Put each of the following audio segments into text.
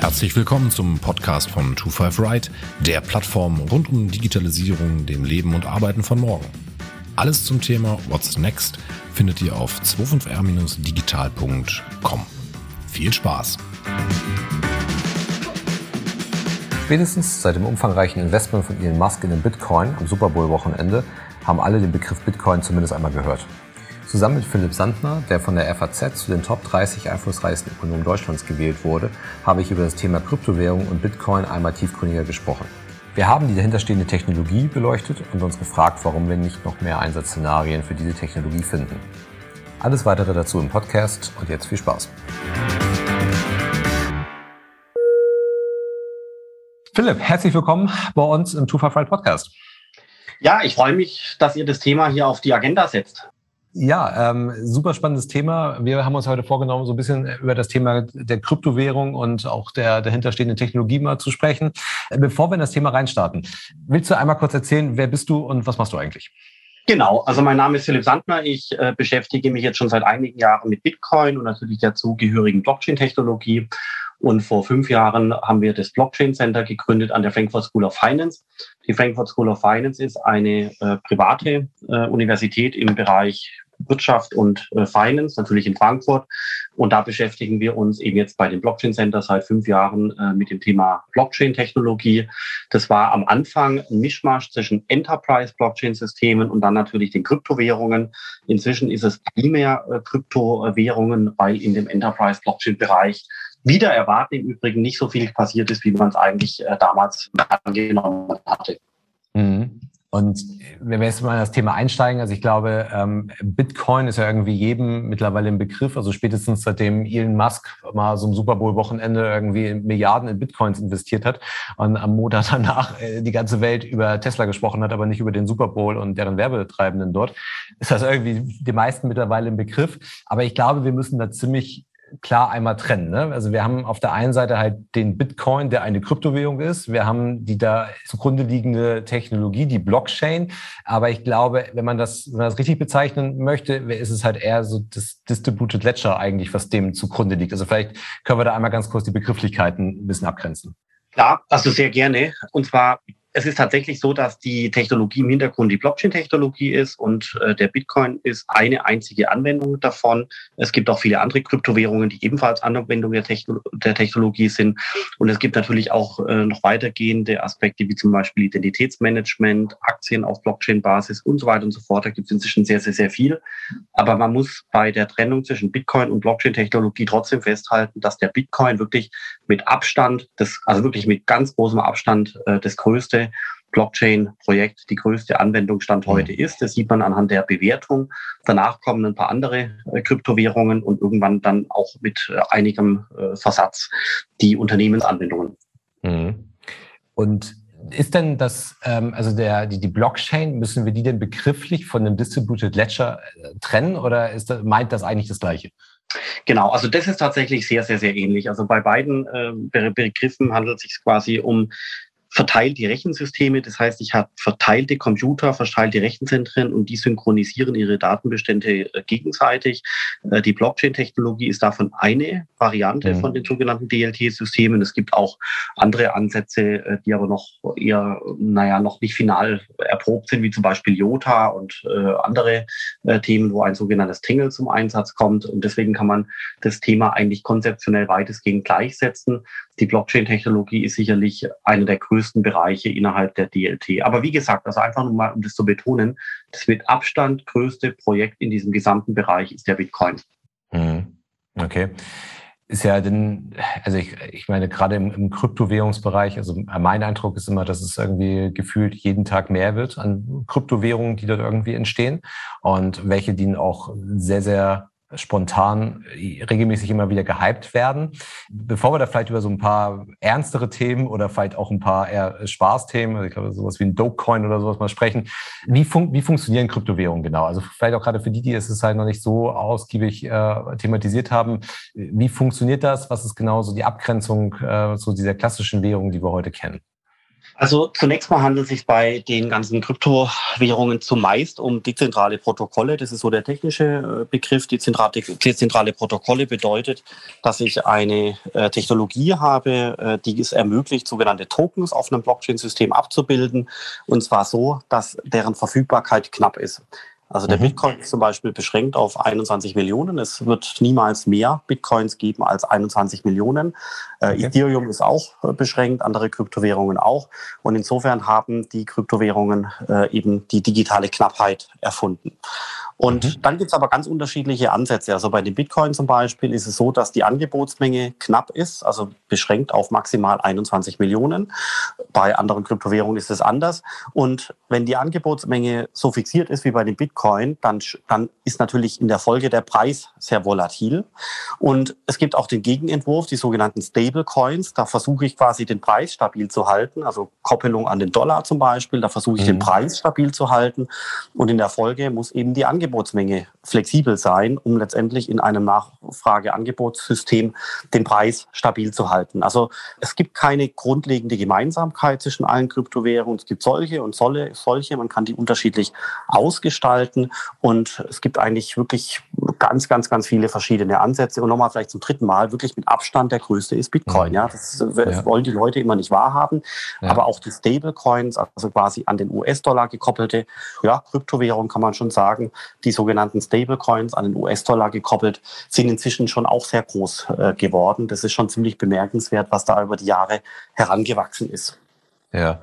Herzlich willkommen zum Podcast von 25 Right, der Plattform rund um Digitalisierung, dem Leben und Arbeiten von morgen. Alles zum Thema What's Next findet ihr auf 25r-digital.com. Viel Spaß! Spätestens seit dem umfangreichen Investment von Elon Musk in den Bitcoin am Super Bowl-Wochenende haben alle den Begriff Bitcoin zumindest einmal gehört. Zusammen mit Philipp Sandner, der von der FAZ zu den Top 30 einflussreichsten Ökonomen Deutschlands gewählt wurde, habe ich über das Thema Kryptowährung und Bitcoin einmal tiefgründiger gesprochen. Wir haben die dahinterstehende Technologie beleuchtet und uns gefragt, warum wir nicht noch mehr Einsatzszenarien für diese Technologie finden. Alles weitere dazu im Podcast und jetzt viel Spaß. Philipp, herzlich willkommen bei uns im Two for Podcast. Ja, ich freue mich, dass ihr das Thema hier auf die Agenda setzt. Ja, ähm, super spannendes Thema. Wir haben uns heute vorgenommen, so ein bisschen über das Thema der Kryptowährung und auch der dahinterstehenden Technologie mal zu sprechen. Bevor wir in das Thema reinstarten, willst du einmal kurz erzählen, wer bist du und was machst du eigentlich? Genau, also mein Name ist Philipp Sandner. Ich äh, beschäftige mich jetzt schon seit einigen Jahren mit Bitcoin und natürlich der zugehörigen Blockchain-Technologie. Und vor fünf Jahren haben wir das Blockchain Center gegründet an der Frankfurt School of Finance. Die Frankfurt School of Finance ist eine äh, private äh, Universität im Bereich Wirtschaft und äh, Finance, natürlich in Frankfurt. Und da beschäftigen wir uns eben jetzt bei dem Blockchain Center seit fünf Jahren äh, mit dem Thema Blockchain-Technologie. Das war am Anfang ein Mischmasch zwischen Enterprise-Blockchain-Systemen und dann natürlich den Kryptowährungen. Inzwischen ist es primär äh, Kryptowährungen, weil in dem Enterprise-Blockchain-Bereich wieder erwarten im Übrigen nicht so viel passiert ist, wie man es eigentlich äh, damals angenommen hatte. Mhm. Und wenn wir jetzt mal in das Thema einsteigen, also ich glaube, ähm, Bitcoin ist ja irgendwie jedem mittlerweile ein Begriff. Also spätestens seitdem Elon Musk mal so ein Super Bowl-Wochenende irgendwie Milliarden in Bitcoins investiert hat und am Montag danach äh, die ganze Welt über Tesla gesprochen hat, aber nicht über den Super Bowl und deren Werbetreibenden dort, ist das irgendwie die meisten mittlerweile ein Begriff. Aber ich glaube, wir müssen da ziemlich klar einmal trennen. Ne? Also wir haben auf der einen Seite halt den Bitcoin, der eine Kryptowährung ist. Wir haben die da zugrunde liegende Technologie, die Blockchain. Aber ich glaube, wenn man das, wenn man das richtig bezeichnen möchte, ist es halt eher so das Distributed Ledger eigentlich, was dem zugrunde liegt. Also vielleicht können wir da einmal ganz kurz die Begrifflichkeiten ein bisschen abgrenzen. Ja, also sehr gerne. Und zwar es ist tatsächlich so, dass die Technologie im Hintergrund die Blockchain-Technologie ist und äh, der Bitcoin ist eine einzige Anwendung davon. Es gibt auch viele andere Kryptowährungen, die ebenfalls Anwendung der, Techno der Technologie sind. Und es gibt natürlich auch äh, noch weitergehende Aspekte, wie zum Beispiel Identitätsmanagement, Aktien auf Blockchain-Basis und so weiter und so fort. Da gibt es inzwischen sehr, sehr, sehr viel. Aber man muss bei der Trennung zwischen Bitcoin und Blockchain-Technologie trotzdem festhalten, dass der Bitcoin wirklich mit Abstand, das, also wirklich mit ganz großem Abstand äh, das größte Blockchain-Projekt die größte Anwendung Stand mhm. heute ist. Das sieht man anhand der Bewertung. Danach kommen ein paar andere äh, Kryptowährungen und irgendwann dann auch mit äh, einigem äh, Versatz die Unternehmensanwendungen. Mhm. Und ist denn das, ähm, also der, die, die Blockchain, müssen wir die denn begrifflich von dem Distributed Ledger trennen oder ist meint das eigentlich das Gleiche? Genau, also das ist tatsächlich sehr, sehr, sehr ähnlich. Also bei beiden äh, Begriffen handelt es sich quasi um verteilte Rechensysteme. Das heißt, ich habe verteilte Computer, verteilte Rechenzentren und die synchronisieren ihre Datenbestände äh, gegenseitig. Äh, die Blockchain-Technologie ist davon eine Variante mhm. von den sogenannten DLT-Systemen. Es gibt auch andere Ansätze, äh, die aber noch eher, naja, noch nicht final erprobt sind, wie zum Beispiel Jota und andere Themen, wo ein sogenanntes Tingle zum Einsatz kommt. Und deswegen kann man das Thema eigentlich konzeptionell weitestgehend gleichsetzen. Die Blockchain-Technologie ist sicherlich eine der größten größten Bereiche innerhalb der DLT. Aber wie gesagt, also einfach nur mal, um das zu betonen, das mit Abstand größte Projekt in diesem gesamten Bereich ist der Bitcoin. Mhm. Okay. Ist ja denn, also ich, ich meine, gerade im, im Kryptowährungsbereich, also mein Eindruck ist immer, dass es irgendwie gefühlt jeden Tag mehr wird an Kryptowährungen, die dort irgendwie entstehen und welche, die auch sehr, sehr spontan äh, regelmäßig immer wieder gehypt werden. Bevor wir da vielleicht über so ein paar ernstere Themen oder vielleicht auch ein paar eher Spaßthemen, also ich glaube sowas wie ein Dogecoin oder sowas mal sprechen, wie, fun wie funktionieren Kryptowährungen genau? Also vielleicht auch gerade für die, die es halt noch nicht so ausgiebig äh, thematisiert haben, wie funktioniert das? Was ist genau so die Abgrenzung äh, zu dieser klassischen Währung, die wir heute kennen? Also zunächst mal handelt es sich bei den ganzen Kryptowährungen zumeist um dezentrale Protokolle. Das ist so der technische äh, Begriff. Dezentrale Protokolle bedeutet, dass ich eine äh, Technologie habe, äh, die es ermöglicht, sogenannte Tokens auf einem Blockchain-System abzubilden. Und zwar so, dass deren Verfügbarkeit knapp ist. Also der mhm. Bitcoin ist zum Beispiel beschränkt auf 21 Millionen. Es wird niemals mehr Bitcoins geben als 21 Millionen. Äh, okay. Ethereum ist auch äh, beschränkt, andere Kryptowährungen auch. Und insofern haben die Kryptowährungen äh, eben die digitale Knappheit erfunden. Und mhm. dann gibt es aber ganz unterschiedliche Ansätze. Also bei dem Bitcoin zum Beispiel ist es so, dass die Angebotsmenge knapp ist, also beschränkt auf maximal 21 Millionen. Bei anderen Kryptowährungen ist es anders. Und wenn die Angebotsmenge so fixiert ist wie bei dem Bitcoin, dann, dann ist natürlich in der Folge der Preis sehr volatil. Und es gibt auch den Gegenentwurf, die sogenannten Stablecoins. Da versuche ich quasi den Preis stabil zu halten, also Koppelung an den Dollar zum Beispiel. Da versuche ich mhm. den Preis stabil zu halten. Und in der Folge muss eben die Angebotsmenge Angebotsmenge flexibel sein, um letztendlich in einem Nachfrage-Angebotssystem den Preis stabil zu halten. Also es gibt keine grundlegende Gemeinsamkeit zwischen allen Kryptowährungen. Es gibt solche und solche. Man kann die unterschiedlich ausgestalten und es gibt eigentlich wirklich ganz, ganz, ganz viele verschiedene Ansätze. Und nochmal vielleicht zum dritten Mal, wirklich mit Abstand der größte ist Bitcoin. Mhm. Ja, das ja. wollen die Leute immer nicht wahrhaben. Ja. Aber auch die Stablecoins, also quasi an den US-Dollar gekoppelte ja, Kryptowährung kann man schon sagen, die sogenannten Stablecoins an den US-Dollar gekoppelt, sind inzwischen schon auch sehr groß äh, geworden. Das ist schon ziemlich bemerkenswert, was da über die Jahre herangewachsen ist. Ja,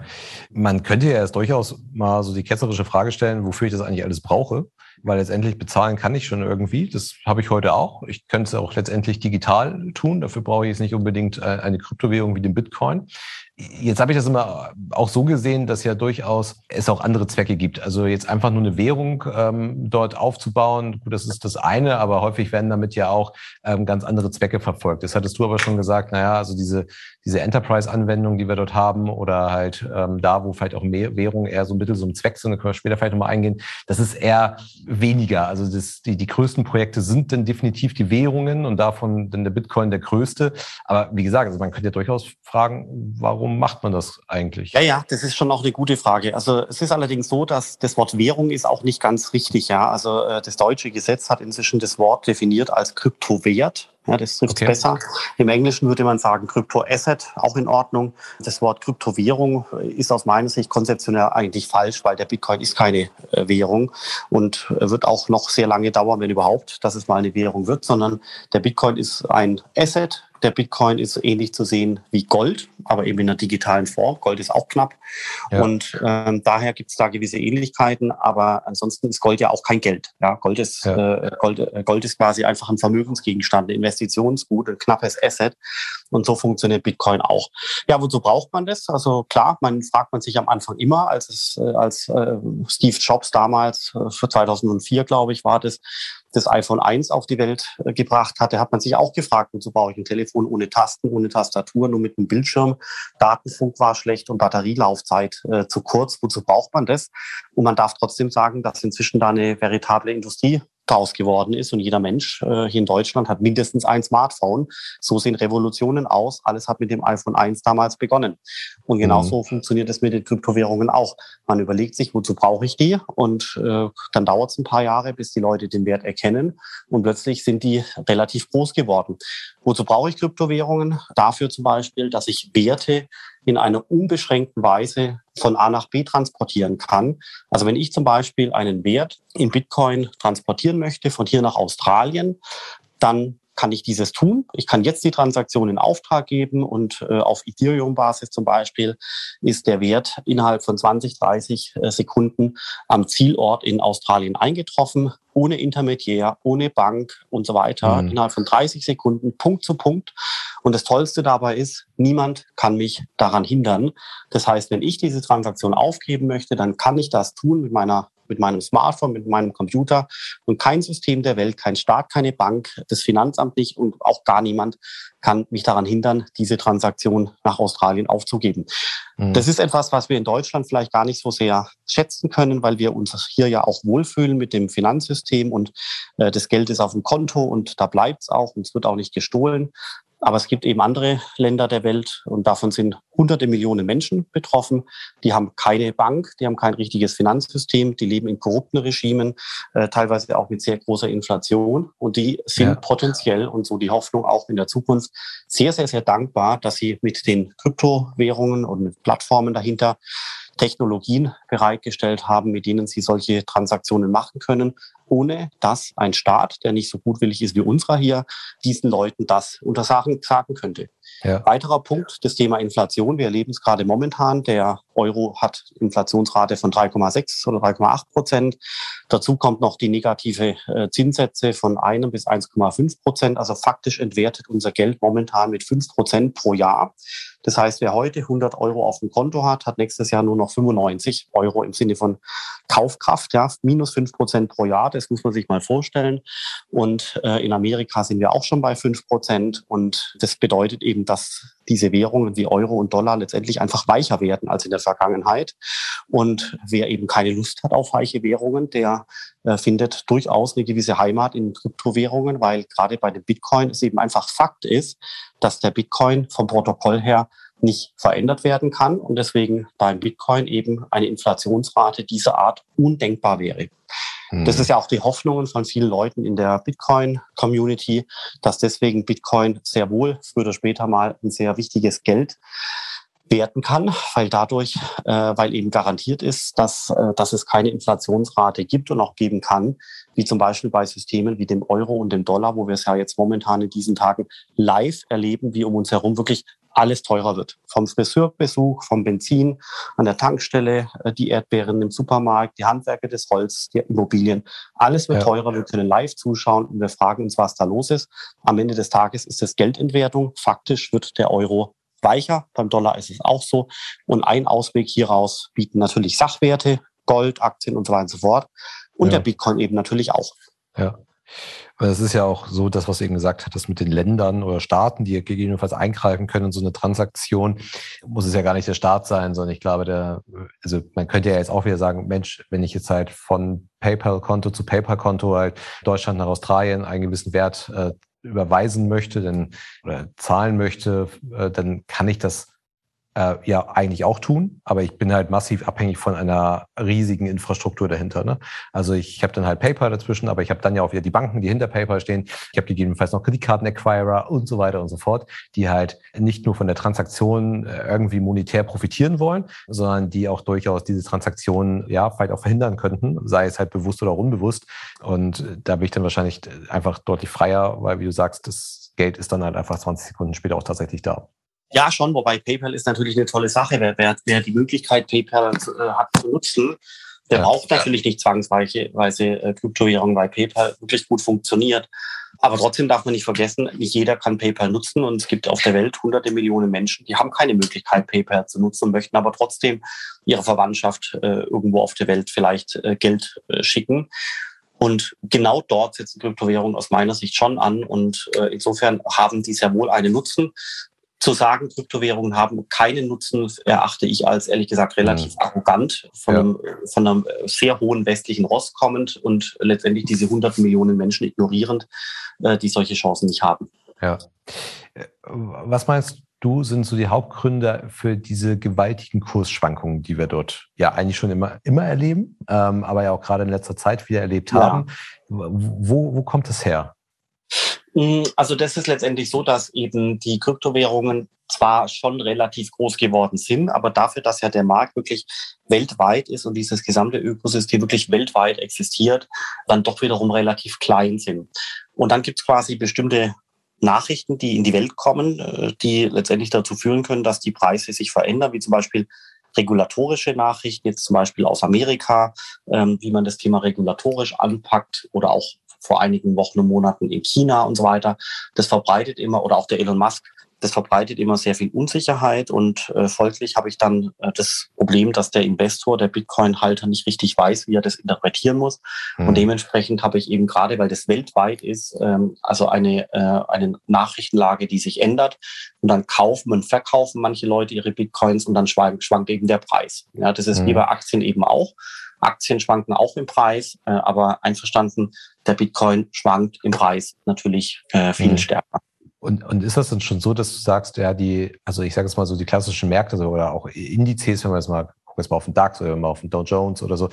man könnte ja erst durchaus mal so die ketzerische Frage stellen, wofür ich das eigentlich alles brauche weil letztendlich bezahlen kann ich schon irgendwie. Das habe ich heute auch. Ich könnte es auch letztendlich digital tun. Dafür brauche ich jetzt nicht unbedingt äh, eine Kryptowährung wie den Bitcoin. Jetzt habe ich das immer auch so gesehen, dass ja durchaus es auch andere Zwecke gibt. Also jetzt einfach nur eine Währung ähm, dort aufzubauen, gut, das ist das eine, aber häufig werden damit ja auch ähm, ganz andere Zwecke verfolgt. Das hattest du aber schon gesagt, naja, also diese, diese Enterprise-Anwendung, die wir dort haben, oder halt ähm, da, wo vielleicht auch mehr Währungen eher so ein Mittel, so ein Zweck sind, da können wir später vielleicht nochmal eingehen, das ist eher weniger. Also das, die, die größten Projekte sind dann definitiv die Währungen und davon dann der Bitcoin der größte. Aber wie gesagt, also man könnte ja durchaus fragen, warum warum macht man das eigentlich? Ja, ja, das ist schon auch eine gute Frage. Also es ist allerdings so, dass das Wort Währung ist auch nicht ganz richtig. Ja, also äh, das deutsche Gesetz hat inzwischen das Wort definiert als Kryptowert. Ja, das trifft okay. besser. Im Englischen würde man sagen Kryptoasset, auch in Ordnung. Das Wort Kryptowährung ist aus meiner Sicht konzeptionell eigentlich falsch, weil der Bitcoin ist keine äh, Währung und wird auch noch sehr lange dauern, wenn überhaupt, dass es mal eine Währung wird, sondern der Bitcoin ist ein Asset, der Bitcoin ist ähnlich zu sehen wie Gold, aber eben in einer digitalen Form. Gold ist auch knapp. Ja. Und ähm, daher gibt es da gewisse Ähnlichkeiten, aber ansonsten ist Gold ja auch kein Geld. Ja, Gold ist, ja. äh, Gold, äh, Gold ist quasi einfach ein Vermögensgegenstand, ein Investitionsgut, ein knappes Asset. Und so funktioniert Bitcoin auch. Ja, wozu braucht man das? Also klar, man fragt man sich am Anfang immer, als es, äh, als äh, Steve Jobs damals äh, für 2004, glaube ich, war das, das iPhone 1 auf die Welt äh, gebracht hatte, hat man sich auch gefragt, wozu brauche ich ein Telefon ohne Tasten, ohne Tastatur, nur mit einem Bildschirm. Datenfunk war schlecht und Batterielaufzeit äh, zu kurz. Wozu braucht man das? Und man darf trotzdem sagen, dass inzwischen da eine veritable Industrie draus geworden ist. Und jeder Mensch äh, hier in Deutschland hat mindestens ein Smartphone. So sehen Revolutionen aus. Alles hat mit dem iPhone 1 damals begonnen. Und genauso mhm. funktioniert es mit den Kryptowährungen auch. Man überlegt sich, wozu brauche ich die? Und äh, dann dauert es ein paar Jahre, bis die Leute den Wert erkennen. Und plötzlich sind die relativ groß geworden. Wozu brauche ich Kryptowährungen? Dafür zum Beispiel, dass ich Werte in einer unbeschränkten Weise von A nach B transportieren kann. Also wenn ich zum Beispiel einen Wert in Bitcoin transportieren möchte von hier nach Australien, dann kann ich dieses tun. Ich kann jetzt die Transaktion in Auftrag geben und äh, auf Ethereum-Basis zum Beispiel ist der Wert innerhalb von 20, 30 äh, Sekunden am Zielort in Australien eingetroffen, ohne Intermediär, ohne Bank und so weiter, mhm. innerhalb von 30 Sekunden, Punkt zu Punkt. Und das Tollste dabei ist, niemand kann mich daran hindern. Das heißt, wenn ich diese Transaktion aufgeben möchte, dann kann ich das tun mit meiner mit meinem Smartphone, mit meinem Computer. Und kein System der Welt, kein Staat, keine Bank, das Finanzamt nicht und auch gar niemand kann mich daran hindern, diese Transaktion nach Australien aufzugeben. Mhm. Das ist etwas, was wir in Deutschland vielleicht gar nicht so sehr schätzen können, weil wir uns hier ja auch wohlfühlen mit dem Finanzsystem und äh, das Geld ist auf dem Konto und da bleibt es auch und es wird auch nicht gestohlen. Aber es gibt eben andere Länder der Welt und davon sind hunderte Millionen Menschen betroffen. Die haben keine Bank, die haben kein richtiges Finanzsystem, die leben in korrupten Regimen, äh, teilweise auch mit sehr großer Inflation. Und die sind ja. potenziell und so die Hoffnung auch in der Zukunft sehr, sehr, sehr dankbar, dass sie mit den Kryptowährungen und mit Plattformen dahinter Technologien bereitgestellt haben, mit denen sie solche Transaktionen machen können, ohne dass ein Staat, der nicht so gutwillig ist wie unserer hier, diesen Leuten das untersagen sagen könnte. Ja. Weiterer Punkt, das Thema Inflation. Wir erleben es gerade momentan. Der Euro hat Inflationsrate von 3,6 oder 3,8 Prozent. Dazu kommt noch die negative äh, Zinssätze von 1 bis 1,5 Prozent. Also faktisch entwertet unser Geld momentan mit 5 Prozent pro Jahr. Das heißt, wer heute 100 Euro auf dem Konto hat, hat nächstes Jahr nur noch 95 Euro im Sinne von Kaufkraft, ja, minus 5 Prozent pro Jahr. Das muss man sich mal vorstellen. Und äh, in Amerika sind wir auch schon bei 5 Prozent. Und das bedeutet eben, dass diese Währungen wie Euro und Dollar letztendlich einfach weicher werden als in der Vergangenheit. Und wer eben keine Lust hat auf weiche Währungen, der äh, findet durchaus eine gewisse Heimat in Kryptowährungen, weil gerade bei dem Bitcoin es eben einfach Fakt ist, dass der Bitcoin vom Protokoll her nicht verändert werden kann und deswegen beim Bitcoin eben eine Inflationsrate dieser Art undenkbar wäre. Das hm. ist ja auch die Hoffnung von vielen Leuten in der Bitcoin-Community, dass deswegen Bitcoin sehr wohl früher oder später mal ein sehr wichtiges Geld werten kann, weil dadurch, äh, weil eben garantiert ist, dass, äh, dass es keine Inflationsrate gibt und auch geben kann, wie zum Beispiel bei Systemen wie dem Euro und dem Dollar, wo wir es ja jetzt momentan in diesen Tagen live erleben, wie um uns herum wirklich alles teurer wird. Vom Friseurbesuch, vom Benzin an der Tankstelle, äh, die Erdbeeren im Supermarkt, die Handwerke des Holz, die Immobilien. Alles wird ja. teurer. Wir können live zuschauen und wir fragen uns, was da los ist. Am Ende des Tages ist es Geldentwertung. Faktisch wird der Euro weicher. Beim Dollar ist es auch so. Und ein Ausweg hieraus bieten natürlich Sachwerte, Gold, Aktien und so weiter und so fort. Und ja. der Bitcoin eben natürlich auch. Ja. Weil es ist ja auch so, das, was du eben gesagt hattest mit den Ländern oder Staaten, die gegebenenfalls eingreifen können in so eine Transaktion, muss es ja gar nicht der Staat sein, sondern ich glaube, der, also man könnte ja jetzt auch wieder sagen, Mensch, wenn ich jetzt halt von PayPal-Konto zu PayPal-Konto halt Deutschland nach Australien einen gewissen Wert äh, überweisen möchte, denn oder zahlen möchte, äh, dann kann ich das äh, ja eigentlich auch tun, aber ich bin halt massiv abhängig von einer riesigen Infrastruktur dahinter. Ne? Also ich, ich habe dann halt PayPal dazwischen, aber ich habe dann ja auch wieder die Banken, die hinter PayPal stehen. Ich habe gegebenenfalls noch Kreditkarten-Acquirer und so weiter und so fort, die halt nicht nur von der Transaktion äh, irgendwie monetär profitieren wollen, sondern die auch durchaus diese Transaktionen ja vielleicht auch verhindern könnten, sei es halt bewusst oder unbewusst. Und da bin ich dann wahrscheinlich einfach deutlich freier, weil wie du sagst, das Geld ist dann halt einfach 20 Sekunden später auch tatsächlich da. Ja, schon, wobei PayPal ist natürlich eine tolle Sache. Wer, wer, wer die Möglichkeit PayPal äh, hat zu nutzen, der ja. braucht natürlich nicht zwangsweise äh, Kryptowährungen, weil PayPal wirklich gut funktioniert. Aber trotzdem darf man nicht vergessen, nicht jeder kann PayPal nutzen und es gibt auf der Welt hunderte Millionen Menschen, die haben keine Möglichkeit, PayPal zu nutzen möchten aber trotzdem ihrer Verwandtschaft äh, irgendwo auf der Welt vielleicht äh, Geld äh, schicken. Und genau dort setzen Kryptowährungen aus meiner Sicht schon an. Und äh, insofern haben die sehr wohl einen Nutzen zu sagen, Kryptowährungen haben keinen Nutzen, erachte ich als ehrlich gesagt relativ mhm. arrogant, von, ja. einem, von einem sehr hohen westlichen Rost kommend und letztendlich diese 100 Millionen Menschen ignorierend, äh, die solche Chancen nicht haben. Ja. Äh, was meinst du, sind so die Hauptgründe für diese gewaltigen Kursschwankungen, die wir dort ja eigentlich schon immer, immer erleben, ähm, aber ja auch gerade in letzter Zeit wieder erlebt haben? Ja. Wo, wo kommt es her? Mm, also das ist letztendlich so, dass eben die Kryptowährungen zwar schon relativ groß geworden sind, aber dafür, dass ja der Markt wirklich weltweit ist und dieses gesamte Ökosystem wirklich weltweit existiert, dann doch wiederum relativ klein sind. Und dann gibt es quasi bestimmte Nachrichten, die in die Welt kommen, äh, die letztendlich dazu führen können, dass die Preise sich verändern, wie zum Beispiel regulatorische Nachrichten, jetzt zum Beispiel aus Amerika, ähm, wie man das Thema regulatorisch anpackt oder auch vor einigen Wochen und Monaten in China und so weiter. Das verbreitet immer, oder auch der Elon Musk, das verbreitet immer sehr viel Unsicherheit und äh, folglich habe ich dann äh, das Problem, dass der Investor, der Bitcoin-Halter nicht richtig weiß, wie er das interpretieren muss. Mhm. Und dementsprechend habe ich eben gerade, weil das weltweit ist, ähm, also eine, äh, eine Nachrichtenlage, die sich ändert. Und dann kaufen und verkaufen manche Leute ihre Bitcoins und dann schwankt, schwankt eben der Preis. Ja, das ist mhm. wie bei Aktien eben auch. Aktien schwanken auch im Preis, äh, aber einverstanden, der Bitcoin schwankt im Preis natürlich äh, viel mhm. stärker. Und, und ist das dann schon so, dass du sagst, ja, die, also ich sage jetzt mal so, die klassischen Märkte so, oder auch Indizes, wenn wir jetzt mal, gucken jetzt mal auf den DAX oder mal auf den Dow Jones oder so,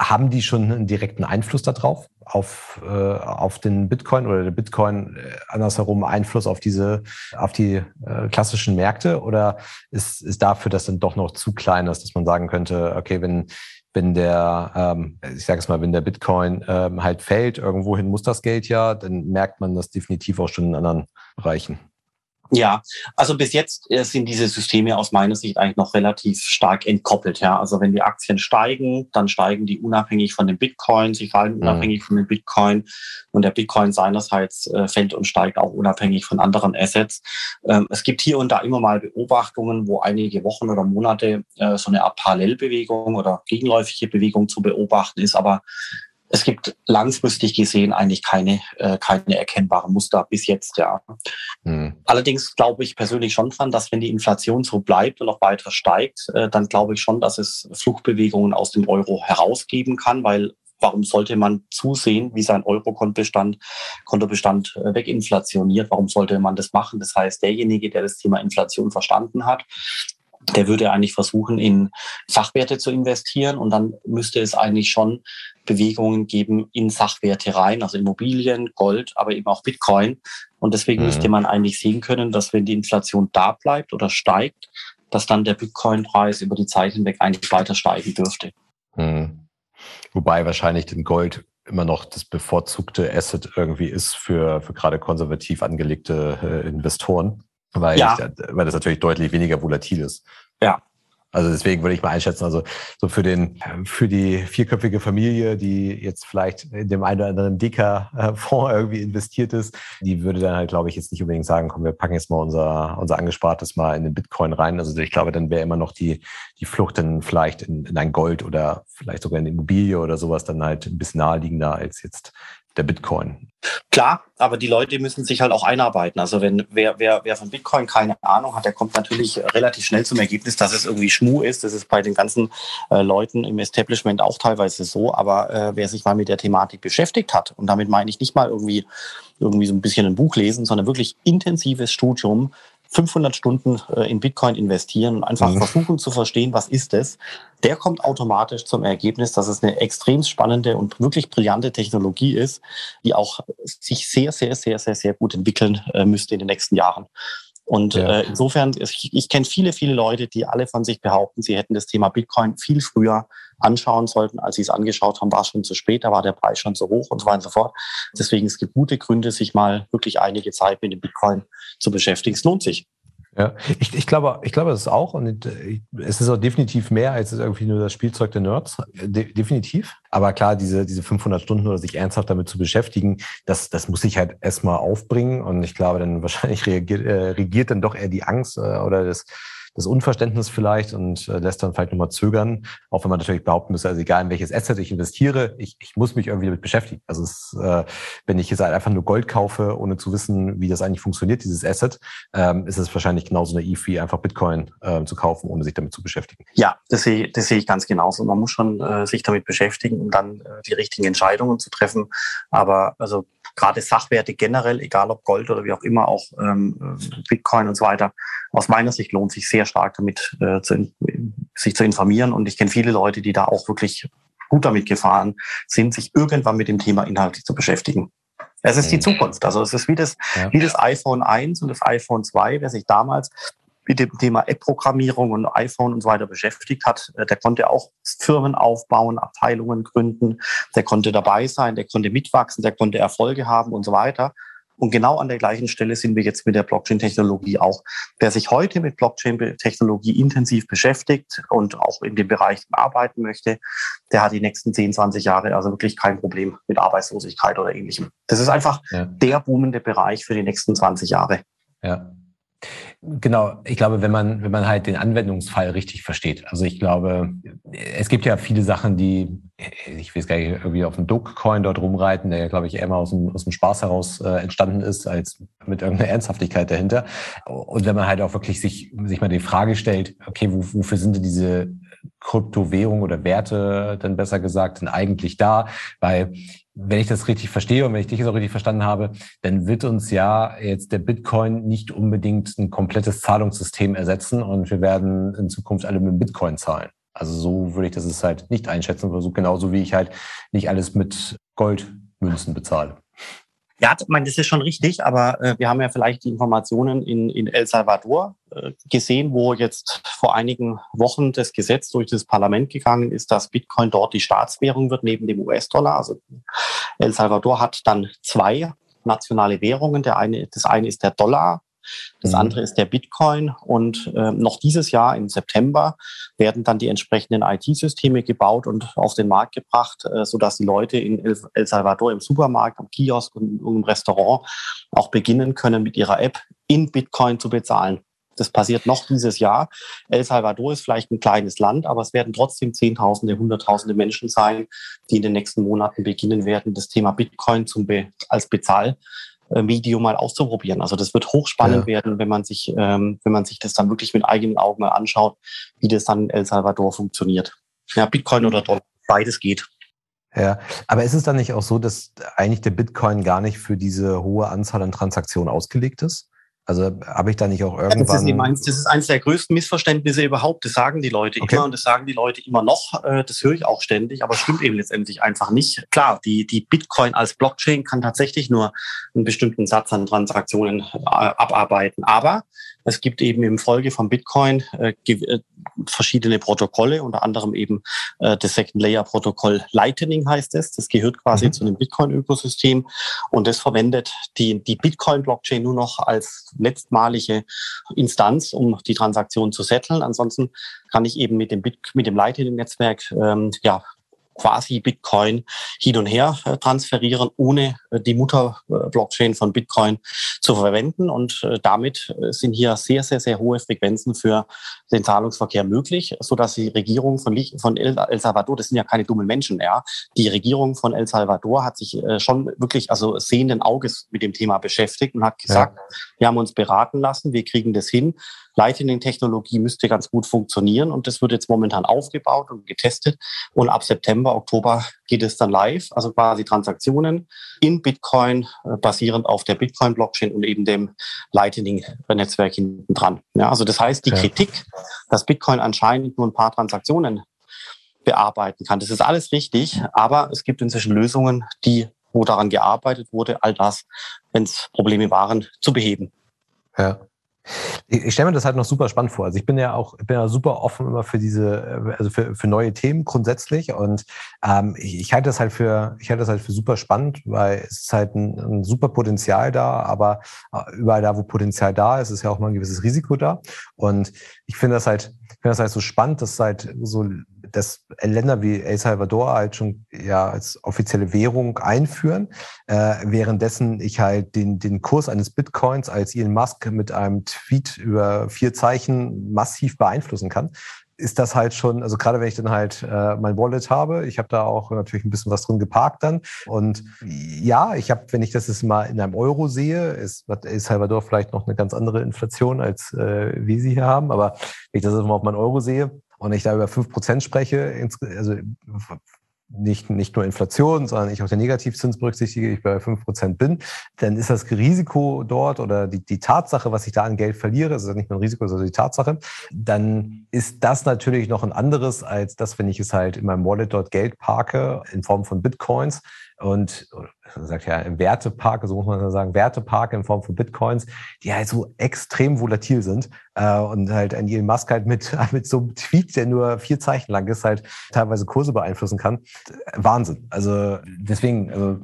haben die schon einen direkten Einfluss darauf, auf, äh, auf den Bitcoin oder der Bitcoin äh, andersherum Einfluss auf diese, auf die äh, klassischen Märkte? Oder ist, ist dafür das dann doch noch zu klein ist, dass man sagen könnte, okay, wenn, wenn der, ähm, ich sage es mal, wenn der Bitcoin ähm, halt fällt, irgendwohin muss das Geld ja, dann merkt man das definitiv auch schon in anderen Bereichen. Ja, also bis jetzt äh, sind diese Systeme aus meiner Sicht eigentlich noch relativ stark entkoppelt. Ja, also wenn die Aktien steigen, dann steigen die unabhängig von dem Bitcoin, sie fallen mhm. unabhängig von dem Bitcoin und der Bitcoin seinerseits äh, fällt und steigt auch unabhängig von anderen Assets. Ähm, es gibt hier und da immer mal Beobachtungen, wo einige Wochen oder Monate äh, so eine Art Parallelbewegung oder gegenläufige Bewegung zu beobachten ist, aber es gibt langfristig gesehen eigentlich keine, äh, keine erkennbaren Muster bis jetzt, ja. Mhm. Allerdings glaube ich persönlich schon dran, dass wenn die Inflation so bleibt und noch weiter steigt, äh, dann glaube ich schon, dass es Fluchtbewegungen aus dem Euro herausgeben kann, weil warum sollte man zusehen, wie sein Euro-Kontobestand Kontobestand äh, weginflationiert? Warum sollte man das machen? Das heißt, derjenige, der das Thema Inflation verstanden hat, der würde eigentlich versuchen, in Sachwerte zu investieren und dann müsste es eigentlich schon Bewegungen geben in Sachwerte rein, also Immobilien, Gold, aber eben auch Bitcoin. Und deswegen mhm. müsste man eigentlich sehen können, dass wenn die Inflation da bleibt oder steigt, dass dann der Bitcoin-Preis über die Zeit hinweg eigentlich weiter steigen dürfte. Mhm. Wobei wahrscheinlich den Gold immer noch das bevorzugte Asset irgendwie ist für, für gerade konservativ angelegte äh, Investoren weil, ja. ich, weil das natürlich deutlich weniger volatil ist. Ja. Also deswegen würde ich mal einschätzen, also so für den, für die vierköpfige Familie, die jetzt vielleicht in dem einen oder anderen Dicker-Fonds irgendwie investiert ist, die würde dann halt, glaube ich, jetzt nicht unbedingt sagen, komm, wir packen jetzt mal unser, unser Angespartes mal in den Bitcoin rein. Also ich glaube, dann wäre immer noch die, die Flucht dann vielleicht in, in ein Gold oder vielleicht sogar in Immobilie oder sowas dann halt ein bisschen naheliegender als jetzt der Bitcoin. Klar, aber die Leute müssen sich halt auch einarbeiten. Also wenn wer, wer, wer von Bitcoin keine Ahnung hat, der kommt natürlich relativ schnell zum Ergebnis, dass es irgendwie Schmu ist. Das ist bei den ganzen äh, Leuten im Establishment auch teilweise so. Aber äh, wer sich mal mit der Thematik beschäftigt hat, und damit meine ich nicht mal irgendwie, irgendwie so ein bisschen ein Buch lesen, sondern wirklich intensives Studium, 500 Stunden äh, in Bitcoin investieren und einfach mhm. versuchen zu verstehen, was ist es, der kommt automatisch zum Ergebnis, dass es eine extrem spannende und wirklich brillante Technologie ist, die auch sich sehr, sehr, sehr, sehr, sehr gut entwickeln äh, müsste in den nächsten Jahren. Und ja. äh, insofern, ich, ich kenne viele, viele Leute, die alle von sich behaupten, sie hätten das Thema Bitcoin viel früher anschauen sollten. Als sie es angeschaut haben, war es schon zu spät, da war der Preis schon so hoch und so weiter und so fort. Deswegen es gibt gute Gründe, sich mal wirklich einige Zeit mit dem Bitcoin zu beschäftigen. Es lohnt sich. Ja, ich, ich glaube, ich glaube, es ist auch und äh, es ist auch definitiv mehr als irgendwie nur das Spielzeug der Nerds, De definitiv. Aber klar, diese diese 500 Stunden oder sich ernsthaft damit zu beschäftigen, das das muss ich halt erstmal aufbringen und ich glaube, dann wahrscheinlich reagiert, äh, regiert dann doch eher die Angst äh, oder das das Unverständnis vielleicht und äh, lässt dann vielleicht nochmal zögern, auch wenn man natürlich behaupten müsste, also egal in welches Asset ich investiere, ich, ich muss mich irgendwie damit beschäftigen. Also es, äh, wenn ich jetzt halt einfach nur Gold kaufe, ohne zu wissen, wie das eigentlich funktioniert, dieses Asset, ähm, ist es wahrscheinlich genauso naiv wie einfach Bitcoin äh, zu kaufen, ohne sich damit zu beschäftigen. Ja, das sehe, das sehe ich ganz genauso. Man muss schon äh, sich damit beschäftigen, um dann äh, die richtigen Entscheidungen zu treffen. Aber also gerade Sachwerte generell, egal ob Gold oder wie auch immer, auch ähm, Bitcoin und so weiter, aus meiner Sicht lohnt sich sehr stark damit, äh, zu, sich zu informieren. Und ich kenne viele Leute, die da auch wirklich gut damit gefahren sind, sich irgendwann mit dem Thema inhaltlich zu beschäftigen. Es ist die mhm. Zukunft. Also es ist wie das, ja. wie das iPhone 1 und das iPhone 2. Wer sich damals mit dem Thema App-Programmierung und iPhone und so weiter beschäftigt hat, äh, der konnte auch Firmen aufbauen, Abteilungen gründen, der konnte dabei sein, der konnte mitwachsen, der konnte Erfolge haben und so weiter. Und genau an der gleichen Stelle sind wir jetzt mit der Blockchain-Technologie auch. Wer sich heute mit Blockchain-Technologie intensiv beschäftigt und auch in dem Bereich arbeiten möchte, der hat die nächsten 10, 20 Jahre also wirklich kein Problem mit Arbeitslosigkeit oder ähnlichem. Das ist einfach ja. der boomende Bereich für die nächsten 20 Jahre. Ja. Genau, ich glaube, wenn man, wenn man halt den Anwendungsfall richtig versteht. Also ich glaube, es gibt ja viele Sachen, die ich will es gar nicht irgendwie auf dem Dogecoin dort rumreiten, der ja, glaube ich, eher mal aus dem, aus dem Spaß heraus äh, entstanden ist, als mit irgendeiner Ernsthaftigkeit dahinter. Und wenn man halt auch wirklich sich, sich mal die Frage stellt, okay, wo, wofür sind denn diese Kryptowährungen oder Werte dann besser gesagt denn eigentlich da? Weil wenn ich das richtig verstehe und wenn ich dich jetzt auch richtig verstanden habe, dann wird uns ja jetzt der Bitcoin nicht unbedingt ein komplettes Zahlungssystem ersetzen und wir werden in Zukunft alle mit Bitcoin zahlen. Also so würde ich das halt nicht einschätzen, so genauso wie ich halt nicht alles mit Goldmünzen bezahle. Ja, meine, das ist schon richtig, aber äh, wir haben ja vielleicht die Informationen in, in El Salvador äh, gesehen, wo jetzt vor einigen Wochen das Gesetz durch das Parlament gegangen ist, dass Bitcoin dort die Staatswährung wird neben dem US-Dollar. Also El Salvador hat dann zwei nationale Währungen. Der eine, das eine ist der Dollar das mhm. andere ist der Bitcoin. Und äh, noch dieses Jahr im September werden dann die entsprechenden IT-Systeme gebaut und auf den Markt gebracht, äh, sodass die Leute in El, El Salvador im Supermarkt, am Kiosk und im Restaurant auch beginnen können, mit ihrer App in Bitcoin zu bezahlen. Das passiert noch dieses Jahr. El Salvador ist vielleicht ein kleines Land, aber es werden trotzdem Zehntausende, Hunderttausende Menschen sein, die in den nächsten Monaten beginnen werden, das Thema Bitcoin zum Be als Bezahl Medium mal auszuprobieren. Also das wird hochspannend ja. werden, wenn man sich, ähm, wenn man sich das dann wirklich mit eigenen Augen mal anschaut, wie das dann in El Salvador funktioniert. Ja, Bitcoin oder Dollar, beides geht. Ja, aber ist es dann nicht auch so, dass eigentlich der Bitcoin gar nicht für diese hohe Anzahl an Transaktionen ausgelegt ist? Also habe ich da nicht auch irgendwann. Das, ist eins, das ist eines der größten Missverständnisse überhaupt. Das sagen die Leute okay. immer und das sagen die Leute immer noch. Äh, das höre ich auch ständig, aber stimmt eben letztendlich einfach nicht. Klar, die, die Bitcoin als Blockchain kann tatsächlich nur einen bestimmten Satz an Transaktionen äh, abarbeiten. Aber es gibt eben im Folge von Bitcoin äh, äh, verschiedene Protokolle, unter anderem eben äh, das Second Layer Protokoll Lightning heißt es. Das gehört quasi mhm. zu dem Bitcoin-Ökosystem und das verwendet die, die Bitcoin-Blockchain nur noch als letztmalige Instanz, um die Transaktion zu setteln. Ansonsten kann ich eben mit dem, Bit mit dem Lightning-Netzwerk ähm, ja, quasi Bitcoin hin und her äh, transferieren, ohne äh, die Mutter-Blockchain von Bitcoin zu verwenden. Und äh, damit sind hier sehr, sehr, sehr hohe Frequenzen für den Zahlungsverkehr möglich, so dass die Regierung von, von El Salvador, das sind ja keine dummen Menschen, ja, die Regierung von El Salvador hat sich schon wirklich, also sehenden Auges mit dem Thema beschäftigt und hat gesagt, ja. wir haben uns beraten lassen, wir kriegen das hin. Lightning-Technologie müsste ganz gut funktionieren und das wird jetzt momentan aufgebaut und getestet. Und ab September, Oktober geht es dann live, also quasi Transaktionen in Bitcoin äh, basierend auf der Bitcoin-Blockchain und eben dem Lightning-Netzwerk hinten dran. Ja, also das heißt, die ja. Kritik, dass Bitcoin anscheinend nur ein paar Transaktionen bearbeiten kann, das ist alles richtig, aber es gibt inzwischen Lösungen, die wo daran gearbeitet wurde, all das, wenn es Probleme waren, zu beheben. Ja. Ich stelle mir das halt noch super spannend vor. Also ich bin ja auch, bin ja super offen immer für diese, also für, für neue Themen grundsätzlich. Und ähm, ich, ich halte das halt für, ich halte das halt für super spannend, weil es ist halt ein, ein super Potenzial da, aber äh, überall da, wo Potenzial da ist, ist ja auch mal ein gewisses Risiko da. Und ich finde das halt, ich finde das halt so spannend, dass halt so dass Länder wie El Salvador halt schon ja als offizielle Währung einführen, äh, währenddessen ich halt den, den Kurs eines Bitcoins als Elon Musk mit einem Tweet über vier Zeichen massiv beeinflussen kann ist das halt schon, also gerade wenn ich dann halt äh, mein Wallet habe, ich habe da auch natürlich ein bisschen was drin geparkt dann. Und ja, ich habe, wenn ich das jetzt mal in einem Euro sehe, ist El Salvador vielleicht noch eine ganz andere Inflation, als äh, wir sie hier haben. Aber wenn ich das jetzt mal auf mein Euro sehe, und ich da über fünf Prozent spreche, also nicht, nicht nur Inflation, sondern ich auch den Negativzins berücksichtige, ich bei fünf Prozent bin, dann ist das Risiko dort oder die, die Tatsache, was ich da an Geld verliere, ist nicht nur ein Risiko, sondern die Tatsache, dann ist das natürlich noch ein anderes als das, wenn ich es halt in meinem Wallet dort Geld parke in Form von Bitcoins und man sagt ja Wertepark, so muss man sagen, Wertepark in Form von Bitcoins, die halt so extrem volatil sind äh, und halt ein Elon Musk halt mit, mit so einem Tweet, der nur vier Zeichen lang ist, halt teilweise Kurse beeinflussen kann. Wahnsinn. Also deswegen, also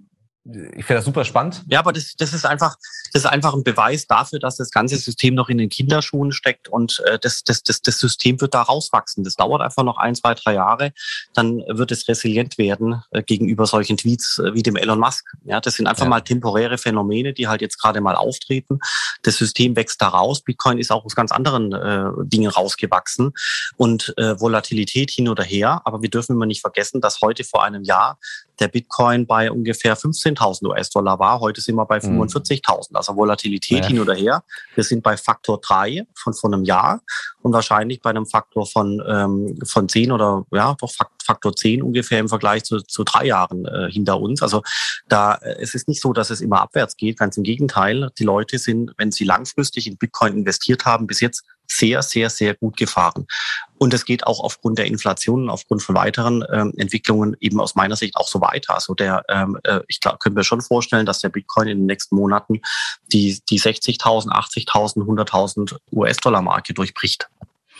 ich finde das super spannend. Ja, aber das, das ist einfach, das ist einfach ein Beweis dafür, dass das ganze System noch in den Kinderschuhen steckt und äh, das, das, das, das System wird da rauswachsen. Das dauert einfach noch ein, zwei, drei Jahre, dann wird es resilient werden äh, gegenüber solchen Tweets äh, wie dem Elon Musk. Ja, das sind einfach ja. mal temporäre Phänomene, die halt jetzt gerade mal auftreten. Das System wächst da raus. Bitcoin ist auch aus ganz anderen äh, Dingen rausgewachsen und äh, Volatilität hin oder her. Aber wir dürfen immer nicht vergessen, dass heute vor einem Jahr der Bitcoin bei ungefähr 15.000 US-Dollar war. Heute sind wir bei 45.000. Mhm. Also Volatilität ja. hin oder her. Wir sind bei Faktor 3 von vor einem Jahr und wahrscheinlich bei einem Faktor von, ähm, von 10 oder ja, doch Faktor 10 ungefähr im Vergleich zu, zu drei Jahren äh, hinter uns. Also da äh, es ist nicht so, dass es immer abwärts geht. Ganz im Gegenteil. Die Leute sind, wenn sie langfristig in Bitcoin investiert haben, bis jetzt sehr, sehr, sehr gut gefahren. Und es geht auch aufgrund der Inflation, aufgrund von weiteren ähm, Entwicklungen eben aus meiner Sicht auch so weiter. Also der, ähm, äh, ich glaube, können wir schon vorstellen, dass der Bitcoin in den nächsten Monaten die, die 60.000, 80.000, 100.000 US-Dollar-Marke durchbricht.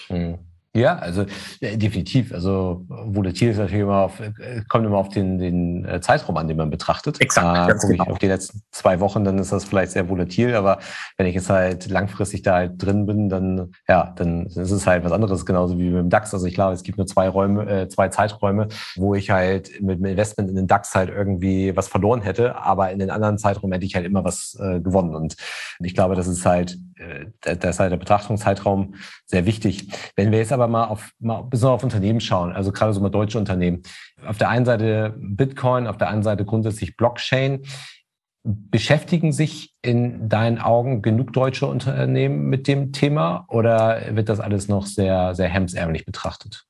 Mhm. Ja, also äh, definitiv. Also volatil ist natürlich immer auf, äh, kommt immer auf den, den äh, Zeitraum an, den man betrachtet. Exakt. Äh, genau. auf die letzten zwei Wochen, dann ist das vielleicht sehr volatil, aber wenn ich jetzt halt langfristig da halt drin bin, dann ja, dann ist es halt was anderes, genauso wie mit dem DAX. Also ich glaube, es gibt nur zwei Räume, äh, zwei Zeiträume, wo ich halt mit dem Investment in den DAX halt irgendwie was verloren hätte, aber in den anderen Zeiträumen hätte ich halt immer was äh, gewonnen. Und ich glaube, das ist halt, da ist halt der Betrachtungszeitraum sehr wichtig. Wenn wir jetzt aber mal auf, mal besonders auf Unternehmen schauen, also gerade so mal deutsche Unternehmen. Auf der einen Seite Bitcoin, auf der anderen Seite grundsätzlich Blockchain. Beschäftigen sich in deinen Augen genug deutsche Unternehmen mit dem Thema oder wird das alles noch sehr, sehr hemsärmlich betrachtet?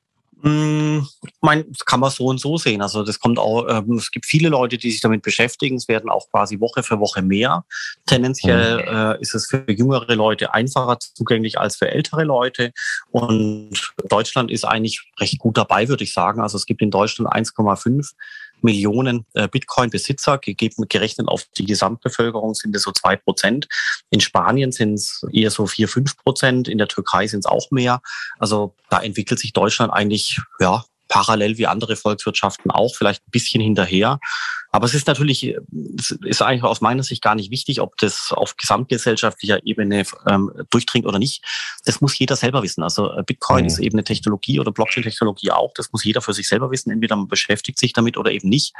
Hm, mein, das kann man so und so sehen. Also das kommt auch, ähm, es gibt viele Leute, die sich damit beschäftigen. Es werden auch quasi Woche für Woche mehr. Tendenziell mhm. äh, ist es für jüngere Leute einfacher zugänglich als für ältere Leute. Und Deutschland ist eigentlich recht gut dabei, würde ich sagen. Also es gibt in Deutschland 1,5 Millionen äh, Bitcoin-Besitzer, gegeben, gerechnet auf die Gesamtbevölkerung sind es so zwei Prozent. In Spanien sind es eher so vier, fünf Prozent. In der Türkei sind es auch mehr. Also da entwickelt sich Deutschland eigentlich, ja, parallel wie andere Volkswirtschaften auch, vielleicht ein bisschen hinterher. Aber es ist natürlich, es ist eigentlich aus meiner Sicht gar nicht wichtig, ob das auf gesamtgesellschaftlicher Ebene ähm, durchdringt oder nicht. Das muss jeder selber wissen. Also äh, Bitcoin mhm. ist eben eine Technologie oder Blockchain-Technologie auch. Das muss jeder für sich selber wissen. Entweder man beschäftigt sich damit oder eben nicht.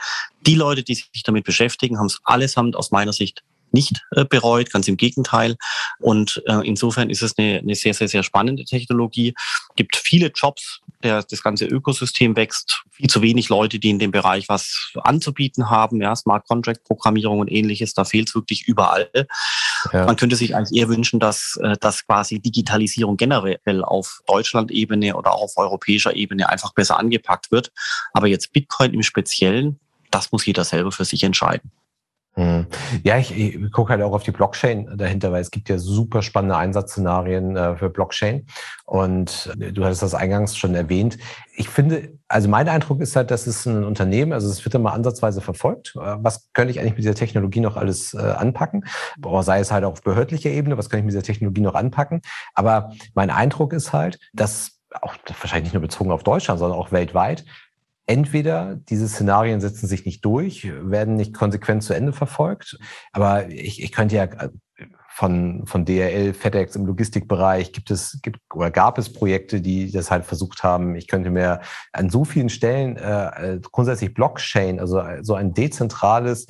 Die Leute, die sich damit beschäftigen, haben es allesamt aus meiner Sicht nicht äh, bereut, ganz im Gegenteil. Und äh, insofern ist es eine, eine sehr, sehr, sehr spannende Technologie. Gibt viele Jobs, der, das ganze Ökosystem wächst, viel zu wenig Leute, die in dem Bereich was anzubieten haben, ja, Smart Contract Programmierung und ähnliches, da fehlt es wirklich überall. Ja. Man könnte sich eigentlich eher wünschen, dass, äh, dass quasi Digitalisierung generell auf Deutschland-Ebene oder auch auf europäischer Ebene einfach besser angepackt wird. Aber jetzt Bitcoin im Speziellen, das muss jeder selber für sich entscheiden. Hm. Ja, ich, ich gucke halt auch auf die Blockchain dahinter, weil es gibt ja super spannende Einsatzszenarien äh, für Blockchain. Und äh, du hattest das eingangs schon erwähnt. Ich finde, also mein Eindruck ist halt, dass es ein Unternehmen, also es wird immer ansatzweise verfolgt. Äh, was könnte ich eigentlich mit dieser Technologie noch alles äh, anpacken? Oder sei es halt auch auf behördlicher Ebene, was kann ich mit dieser Technologie noch anpacken? Aber mein Eindruck ist halt, dass auch wahrscheinlich nicht nur bezogen auf Deutschland, sondern auch weltweit, entweder diese Szenarien setzen sich nicht durch, werden nicht konsequent zu Ende verfolgt. Aber ich, ich könnte ja äh, von, von DRL, FedEx im Logistikbereich gibt es gibt oder gab es Projekte, die das halt versucht haben. Ich könnte mir an so vielen Stellen äh, äh grundsätzlich Blockchain, also äh, so ein dezentrales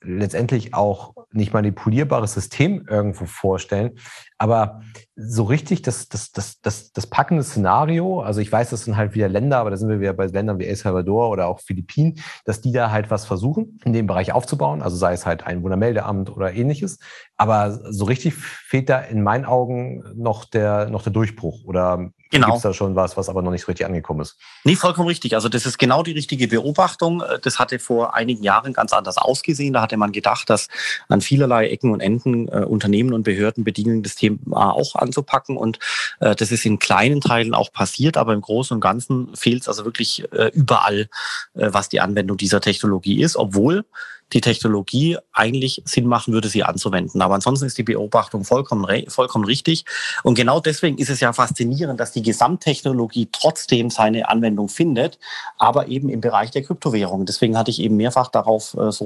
letztendlich auch nicht manipulierbares System irgendwo vorstellen. Aber so richtig das, das, das, das, das packende Szenario, also ich weiß, das sind halt wieder Länder, aber da sind wir wieder bei Ländern wie El Salvador oder auch Philippinen, dass die da halt was versuchen, in dem Bereich aufzubauen, also sei es halt Einwohnermeldeamt oder ähnliches. Aber so richtig fehlt da in meinen Augen noch der, noch der Durchbruch oder Genau. Gibt es da schon was, was aber noch nicht so richtig angekommen ist? Nee, vollkommen richtig. Also das ist genau die richtige Beobachtung. Das hatte vor einigen Jahren ganz anders ausgesehen. Da hatte man gedacht, dass an vielerlei Ecken und Enden äh, Unternehmen und Behörden Bedingungen das Thema auch anzupacken. Und äh, das ist in kleinen Teilen auch passiert, aber im Großen und Ganzen fehlt es also wirklich äh, überall, äh, was die Anwendung dieser Technologie ist, obwohl die Technologie eigentlich Sinn machen würde, sie anzuwenden. Aber ansonsten ist die Beobachtung vollkommen, vollkommen richtig. Und genau deswegen ist es ja faszinierend, dass die Gesamttechnologie trotzdem seine Anwendung findet, aber eben im Bereich der Kryptowährung. Deswegen hatte ich eben mehrfach darauf äh, so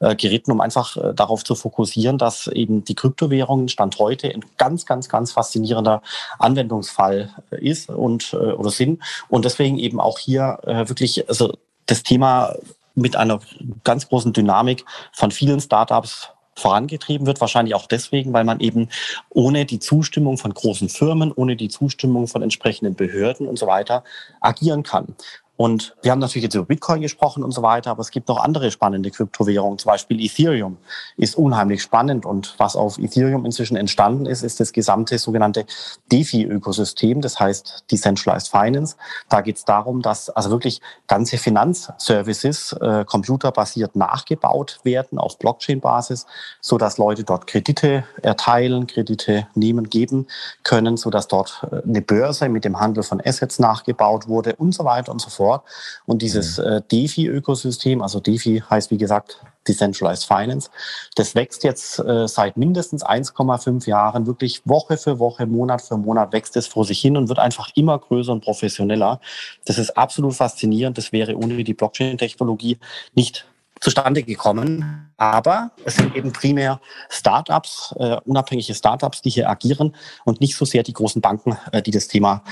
rumgeritten, äh, um einfach äh, darauf zu fokussieren, dass eben die Kryptowährungen Stand heute ein ganz, ganz, ganz faszinierender Anwendungsfall ist und oder sind. Und deswegen eben auch hier wirklich, also das Thema mit einer ganz großen Dynamik von vielen Startups vorangetrieben wird. Wahrscheinlich auch deswegen, weil man eben ohne die Zustimmung von großen Firmen, ohne die Zustimmung von entsprechenden Behörden und so weiter agieren kann. Und wir haben natürlich jetzt über Bitcoin gesprochen und so weiter, aber es gibt noch andere spannende Kryptowährungen. Zum Beispiel Ethereum ist unheimlich spannend. Und was auf Ethereum inzwischen entstanden ist, ist das gesamte sogenannte DeFi-Ökosystem, das heißt Decentralized Finance. Da geht es darum, dass also wirklich ganze Finanzservices äh, computerbasiert nachgebaut werden auf Blockchain-Basis, so dass Leute dort Kredite erteilen, Kredite nehmen, geben können, so dass dort äh, eine Börse mit dem Handel von Assets nachgebaut wurde und so weiter und so fort fort. Und dieses mhm. äh, DeFi-Ökosystem, also DeFi heißt wie gesagt Decentralized Finance, das wächst jetzt äh, seit mindestens 1,5 Jahren wirklich Woche für Woche, Monat für Monat wächst es vor sich hin und wird einfach immer größer und professioneller. Das ist absolut faszinierend. Das wäre ohne die Blockchain-Technologie nicht zustande gekommen. Aber es sind eben primär Startups, äh, unabhängige Startups, die hier agieren und nicht so sehr die großen Banken, äh, die das Thema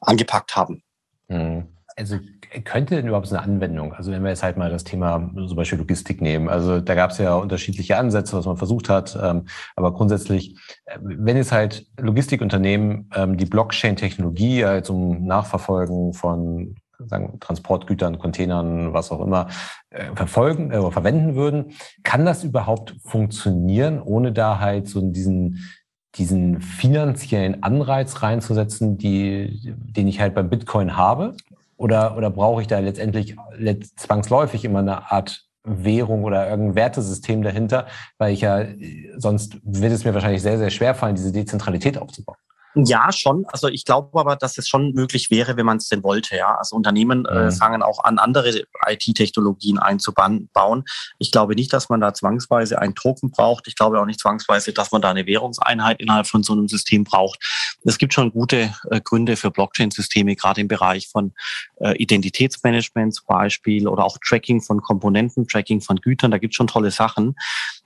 angepackt haben. Mhm also könnte denn überhaupt so eine Anwendung, also wenn wir jetzt halt mal das Thema zum Beispiel Logistik nehmen, also da gab es ja unterschiedliche Ansätze, was man versucht hat, ähm, aber grundsätzlich, äh, wenn jetzt halt Logistikunternehmen ähm, die Blockchain-Technologie halt zum Nachverfolgen von sagen, Transportgütern, Containern, was auch immer, äh, verfolgen äh, oder verwenden würden, kann das überhaupt funktionieren, ohne da halt so diesen diesen finanziellen Anreiz reinzusetzen, die, den ich halt beim Bitcoin habe? Oder, oder brauche ich da letztendlich zwangsläufig immer eine Art Währung oder irgendein Wertesystem dahinter? Weil ich ja, sonst wird es mir wahrscheinlich sehr, sehr schwer fallen, diese Dezentralität aufzubauen. Ja, schon. Also ich glaube aber, dass es schon möglich wäre, wenn man es denn wollte. Ja, also Unternehmen äh, mhm. fangen auch an, andere IT-Technologien einzubauen. Ich glaube nicht, dass man da zwangsweise einen Token braucht. Ich glaube auch nicht zwangsweise, dass man da eine Währungseinheit innerhalb von so einem System braucht. Es gibt schon gute äh, Gründe für Blockchain-Systeme, gerade im Bereich von äh, Identitätsmanagement zum Beispiel oder auch Tracking von Komponenten, Tracking von Gütern. Da gibt es schon tolle Sachen.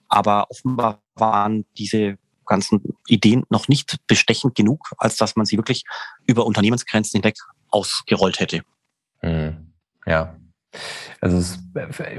Aber offenbar waren diese ganzen Ideen noch nicht bestechend genug, als dass man sie wirklich über Unternehmensgrenzen hinweg ausgerollt hätte. Mhm. Ja. Also es,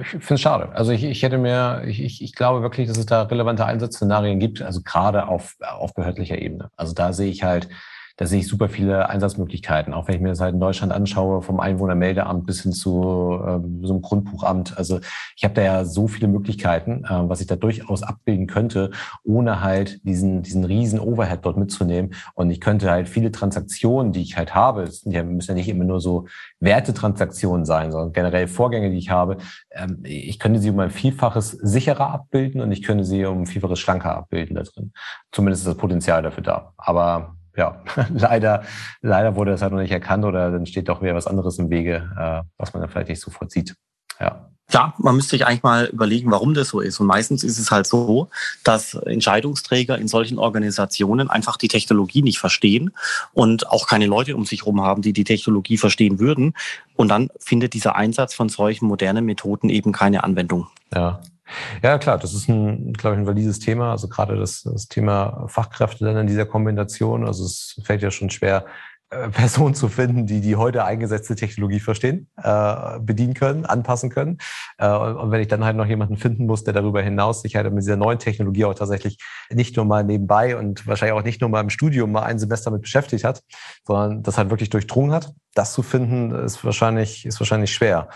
ich finde es schade. Also ich, ich hätte mir, ich, ich glaube wirklich, dass es da relevante Einsatzszenarien gibt, also gerade auf, auf behördlicher Ebene. Also da sehe ich halt da sehe ich super viele Einsatzmöglichkeiten. Auch wenn ich mir das halt in Deutschland anschaue, vom Einwohnermeldeamt bis hin zu äh, so einem Grundbuchamt. Also ich habe da ja so viele Möglichkeiten, äh, was ich da durchaus abbilden könnte, ohne halt diesen, diesen riesen Overhead dort mitzunehmen. Und ich könnte halt viele Transaktionen, die ich halt habe, das ja, müssen ja nicht immer nur so Wertetransaktionen sein, sondern generell Vorgänge, die ich habe, ähm, ich könnte sie um ein Vielfaches sicherer abbilden und ich könnte sie um ein Vielfaches schlanker abbilden da drin. Zumindest ist das Potenzial dafür da. Aber ja, leider, leider wurde das halt noch nicht erkannt oder dann steht doch wieder was anderes im Wege, äh, was man dann vielleicht nicht sofort sieht. Ja. Ja, man müsste sich eigentlich mal überlegen, warum das so ist. Und meistens ist es halt so, dass Entscheidungsträger in solchen Organisationen einfach die Technologie nicht verstehen und auch keine Leute um sich herum haben, die die Technologie verstehen würden. Und dann findet dieser Einsatz von solchen modernen Methoden eben keine Anwendung. Ja, ja, klar, das ist ein, glaube ich, ein valides Thema. Also gerade das, das Thema Fachkräfte dann in dieser Kombination. Also es fällt ja schon schwer, äh, Personen zu finden, die die heute eingesetzte Technologie verstehen, äh, bedienen können, anpassen können. Äh, und wenn ich dann halt noch jemanden finden muss, der darüber hinaus sich halt mit dieser neuen Technologie auch tatsächlich nicht nur mal nebenbei und wahrscheinlich auch nicht nur mal im Studium mal ein Semester mit beschäftigt hat, sondern das halt wirklich durchdrungen hat, das zu finden, ist wahrscheinlich, ist wahrscheinlich schwer.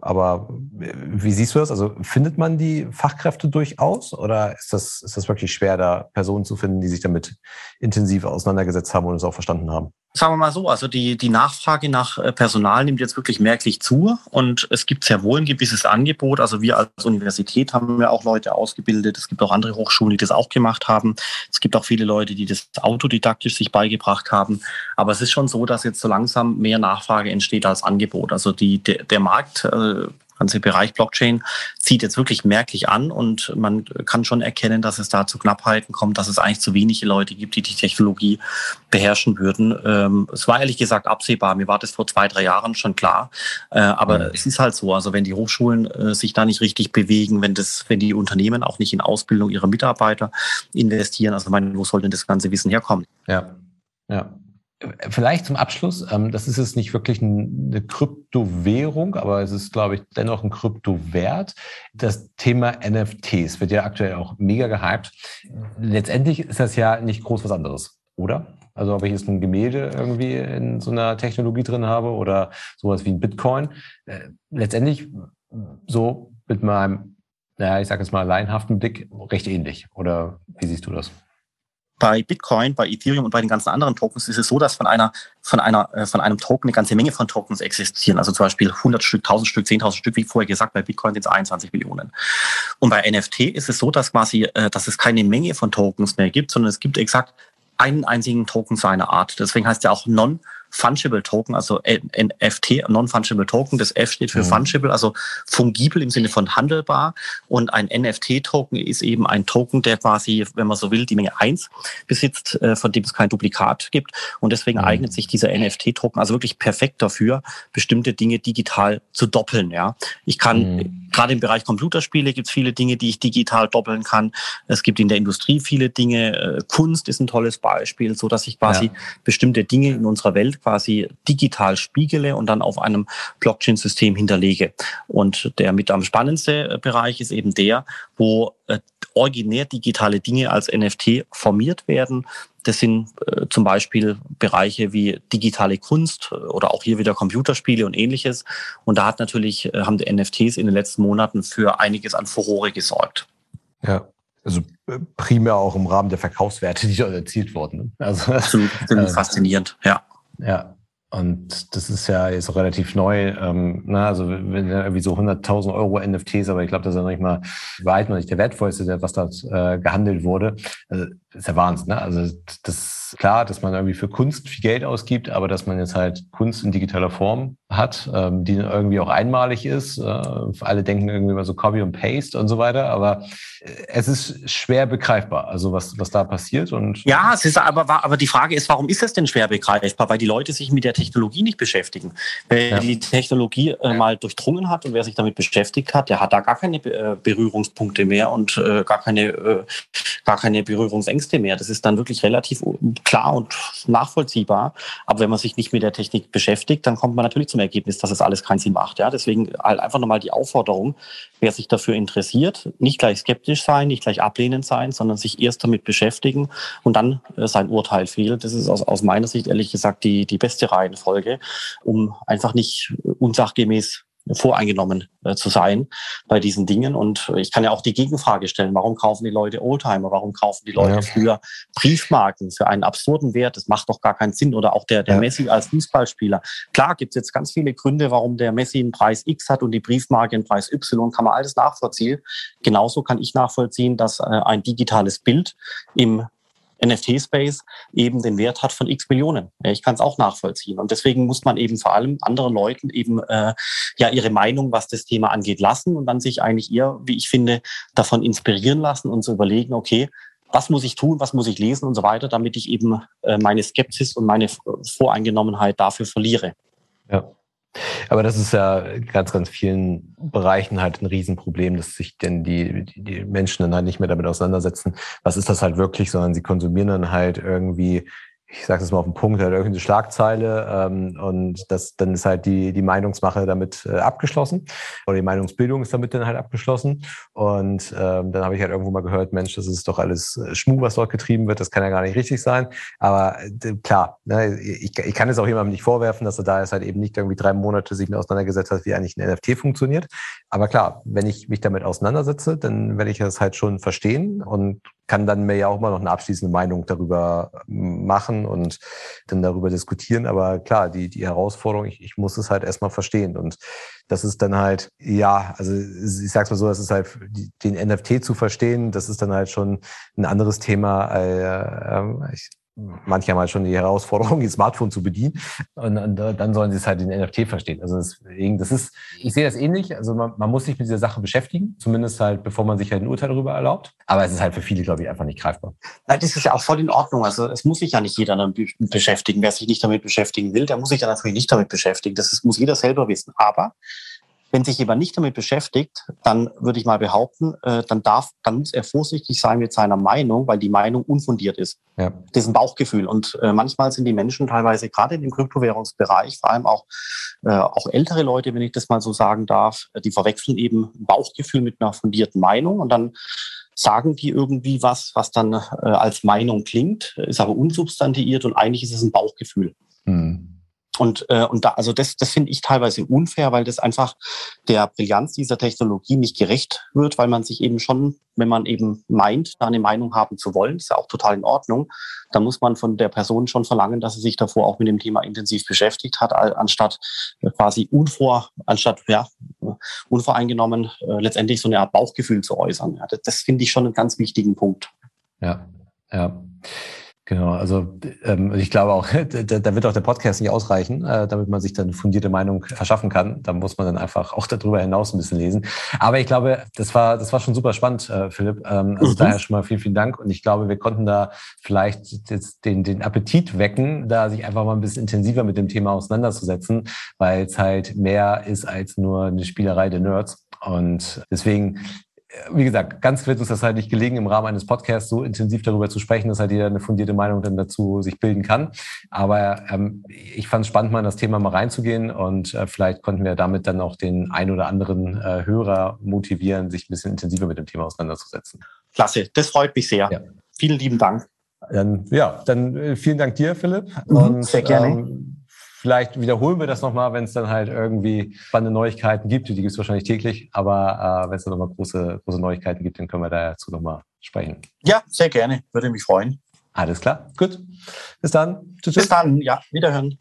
Aber äh, wie siehst du das? Also findet man die Fachkräfte durchaus oder ist das, ist das wirklich schwer, da Personen zu finden, die sich damit intensiv auseinandergesetzt haben und es auch verstanden haben? Sagen wir mal so, also die, die Nachfrage nach äh, Personal nimmt jetzt wirklich merklich zu und es gibt sehr wohl ein gewisses Angebot. Also wir als Universität haben ja auch Leute ausgebildet. Es gibt auch andere Hochschulen, die das auch gemacht haben. Es gibt auch viele Leute, die das autodidaktisch sich beigebracht haben. Aber es ist schon so, dass jetzt so langsam mehr Nachfrage entsteht als Angebot. Also die, der, der Markt äh, ganze Bereich Blockchain zieht jetzt wirklich merklich an und man kann schon erkennen, dass es da zu Knappheiten kommt, dass es eigentlich zu wenige Leute gibt, die die Technologie beherrschen würden. Ähm, es war ehrlich gesagt absehbar. Mir war das vor zwei, drei Jahren schon klar. Äh, aber mhm. es ist halt so. Also wenn die Hochschulen äh, sich da nicht richtig bewegen, wenn das, wenn die Unternehmen auch nicht in Ausbildung ihrer Mitarbeiter investieren, also meine, wo soll denn das ganze Wissen herkommen? Ja, ja. Vielleicht zum Abschluss, ähm, das ist jetzt nicht wirklich eine Kryptowährung, aber es ist, glaube ich, dennoch ein Kryptowert. Das Thema NFTs wird ja aktuell auch mega gehypt. Letztendlich ist das ja nicht groß was anderes, oder? Also ob ich jetzt ein Gemälde irgendwie in so einer Technologie drin habe oder sowas wie ein Bitcoin. Äh, letztendlich so mit meinem, naja, ich sage jetzt mal, laienhaften Blick recht ähnlich. Oder wie siehst du das? Bei Bitcoin, bei Ethereum und bei den ganzen anderen Tokens ist es so, dass von einer, von einer, äh, von einem Token eine ganze Menge von Tokens existieren. Also zum Beispiel 100 Stück, 1000 Stück, 10.000 Stück, wie vorher gesagt, bei Bitcoin sind es 21 Millionen. Und bei NFT ist es so, dass quasi, äh, dass es keine Menge von Tokens mehr gibt, sondern es gibt exakt einen einzigen Token seiner Art. Deswegen heißt er auch Non Fungible Token, also NFT, Non-Fungible Token. Das F steht für mhm. Fungible, also fungibel im Sinne von handelbar. Und ein NFT-Token ist eben ein Token, der quasi, wenn man so will, die Menge eins besitzt, äh, von dem es kein Duplikat gibt. Und deswegen mhm. eignet sich dieser NFT-Token also wirklich perfekt dafür, bestimmte Dinge digital zu doppeln. Ja, Ich kann, mhm. gerade im Bereich Computerspiele gibt es viele Dinge, die ich digital doppeln kann. Es gibt in der Industrie viele Dinge. Äh, Kunst ist ein tolles Beispiel, so dass ich quasi ja. bestimmte Dinge in unserer Welt quasi digital spiegele und dann auf einem Blockchain-System hinterlege. Und der mit am spannendste äh, Bereich ist eben der, wo äh, originär digitale Dinge als NFT formiert werden. Das sind äh, zum Beispiel Bereiche wie digitale Kunst äh, oder auch hier wieder Computerspiele und ähnliches. Und da hat natürlich, äh, haben die NFTs in den letzten Monaten für einiges an Furore gesorgt. Ja, also primär auch im Rahmen der Verkaufswerte, die dort erzielt wurden. Also, Absolut, äh, faszinierend, ja. Ja, und das ist ja jetzt relativ neu. Ähm, na, also wenn irgendwie so 100.000 Euro NFTs, aber ich glaube, das ist ja noch nicht mal weit noch nicht der wertvollste, was dort äh, gehandelt wurde. Also, ist ja Wahnsinn. Ne? Also das ist klar, dass man irgendwie für Kunst viel Geld ausgibt, aber dass man jetzt halt Kunst in digitaler Form hat, ähm, die irgendwie auch einmalig ist. Äh, alle denken irgendwie immer so Copy und Paste und so weiter, aber äh, es ist schwer begreifbar, also was, was da passiert. Und ja, es ist aber, aber die Frage ist, warum ist es denn schwer begreifbar? Weil die Leute sich mit der Technologie nicht beschäftigen. Wer ja. die Technologie äh, mal durchdrungen hat und wer sich damit beschäftigt hat, der hat da gar keine äh, Berührungspunkte mehr und äh, gar keine, äh, gar keine Berührungsängste Ängste mehr. Das ist dann wirklich relativ klar und nachvollziehbar. Aber wenn man sich nicht mit der Technik beschäftigt, dann kommt man natürlich zum Ergebnis, dass es alles keinen Sinn macht. Ja, deswegen halt einfach nochmal die Aufforderung, wer sich dafür interessiert, nicht gleich skeptisch sein, nicht gleich ablehnend sein, sondern sich erst damit beschäftigen und dann äh, sein Urteil fehlen. Das ist aus, aus meiner Sicht ehrlich gesagt die, die beste Reihenfolge, um einfach nicht unsachgemäß voreingenommen äh, zu sein bei diesen Dingen. Und ich kann ja auch die Gegenfrage stellen, warum kaufen die Leute Oldtimer? Warum kaufen die Leute ja. früher Briefmarken für einen absurden Wert? Das macht doch gar keinen Sinn. Oder auch der, der ja. Messi als Fußballspieler. Klar gibt es jetzt ganz viele Gründe, warum der Messi einen Preis X hat und die Briefmarke einen Preis Y. Kann man alles nachvollziehen. Genauso kann ich nachvollziehen, dass äh, ein digitales Bild im NFT-Space eben den Wert hat von x Millionen. Ich kann es auch nachvollziehen. Und deswegen muss man eben vor allem anderen Leuten eben äh, ja ihre Meinung, was das Thema angeht, lassen und dann sich eigentlich eher, wie ich finde, davon inspirieren lassen und zu überlegen, okay, was muss ich tun, was muss ich lesen und so weiter, damit ich eben äh, meine Skepsis und meine Voreingenommenheit dafür verliere. Ja. Aber das ist ja ganz, ganz vielen Bereichen halt ein Riesenproblem, dass sich denn die, die Menschen dann halt nicht mehr damit auseinandersetzen, was ist das halt wirklich, sondern sie konsumieren dann halt irgendwie ich sage es mal auf den Punkt, halt irgendeine Schlagzeile ähm, und das, dann ist halt die, die Meinungsmache damit äh, abgeschlossen. Oder die Meinungsbildung ist damit dann halt abgeschlossen. Und ähm, dann habe ich halt irgendwo mal gehört, Mensch, das ist doch alles äh, Schmuh, was dort getrieben wird, das kann ja gar nicht richtig sein, aber äh, klar, ne, ich, ich kann es auch jemandem nicht vorwerfen, dass er da jetzt halt eben nicht irgendwie drei Monate sich mit auseinandergesetzt hat, wie eigentlich ein NFT funktioniert, aber klar, wenn ich mich damit auseinandersetze, dann werde ich das halt schon verstehen und kann dann mir ja auch mal noch eine abschließende Meinung darüber machen und dann darüber diskutieren. Aber klar, die, die Herausforderung, ich, ich muss es halt erstmal verstehen. Und das ist dann halt, ja, also ich sag's mal so, das ist halt, den NFT zu verstehen, das ist dann halt schon ein anderes Thema. Äh, äh, ich manchmal schon die Herausforderung, ihr Smartphone zu bedienen. Und, und dann sollen sie es halt in NFT verstehen. Also deswegen, das ist, ich sehe das ähnlich. Also man, man, muss sich mit dieser Sache beschäftigen, zumindest halt, bevor man sich halt ein Urteil darüber erlaubt. Aber es ist halt für viele, glaube ich, einfach nicht greifbar. Nein, das ist ja auch voll in Ordnung. Also es muss sich ja nicht jeder damit beschäftigen. Wer sich nicht damit beschäftigen will, der muss sich ja natürlich nicht damit beschäftigen. Das ist, muss jeder selber wissen. Aber wenn sich jemand nicht damit beschäftigt, dann würde ich mal behaupten, äh, dann darf, dann muss er vorsichtig sein mit seiner Meinung, weil die Meinung unfundiert ist. Ja. Das ist ein Bauchgefühl. Und äh, manchmal sind die Menschen teilweise gerade in dem Kryptowährungsbereich, vor allem auch, äh, auch ältere Leute, wenn ich das mal so sagen darf, die verwechseln eben Bauchgefühl mit einer fundierten Meinung und dann sagen die irgendwie was, was dann äh, als Meinung klingt, ist aber unsubstantiiert und eigentlich ist es ein Bauchgefühl. Hm. Und, äh, und da, also das, das finde ich teilweise unfair, weil das einfach der Brillanz dieser Technologie nicht gerecht wird, weil man sich eben schon, wenn man eben meint, da eine Meinung haben zu wollen, ist ja auch total in Ordnung, da muss man von der Person schon verlangen, dass sie sich davor auch mit dem Thema intensiv beschäftigt hat, anstatt äh, quasi unvor, anstatt ja, unvoreingenommen äh, letztendlich so eine Art Bauchgefühl zu äußern. Ja, das, das finde ich schon einen ganz wichtigen Punkt. Ja, ja. Genau, also ähm, ich glaube auch, da, da, wird auch der Podcast nicht ausreichen, äh, damit man sich dann eine fundierte Meinung verschaffen kann. Da muss man dann einfach auch darüber hinaus ein bisschen lesen. Aber ich glaube, das war, das war schon super spannend, äh, Philipp. Ähm, also mhm. daher schon mal vielen, vielen Dank. Und ich glaube, wir konnten da vielleicht jetzt den, den Appetit wecken, da sich einfach mal ein bisschen intensiver mit dem Thema auseinanderzusetzen, weil es halt mehr ist als nur eine Spielerei der Nerds. Und deswegen wie gesagt, ganz wird uns das halt nicht gelegen, im Rahmen eines Podcasts so intensiv darüber zu sprechen, dass halt jeder eine fundierte Meinung dann dazu sich bilden kann. Aber ähm, ich fand es spannend, mal in das Thema mal reinzugehen und äh, vielleicht konnten wir damit dann auch den ein oder anderen äh, Hörer motivieren, sich ein bisschen intensiver mit dem Thema auseinanderzusetzen. Klasse, das freut mich sehr. Ja. Vielen lieben Dank. Dann, ja, dann äh, vielen Dank dir, Philipp. Mhm, und, sehr gerne. Ähm, Vielleicht wiederholen wir das nochmal, wenn es dann halt irgendwie spannende Neuigkeiten gibt. Die gibt es wahrscheinlich täglich, aber äh, wenn es dann nochmal große, große Neuigkeiten gibt, dann können wir dazu nochmal sprechen. Ja, sehr gerne. Würde mich freuen. Alles klar. Gut. Bis dann. Tschüss. Bis dann. Ja, wiederhören.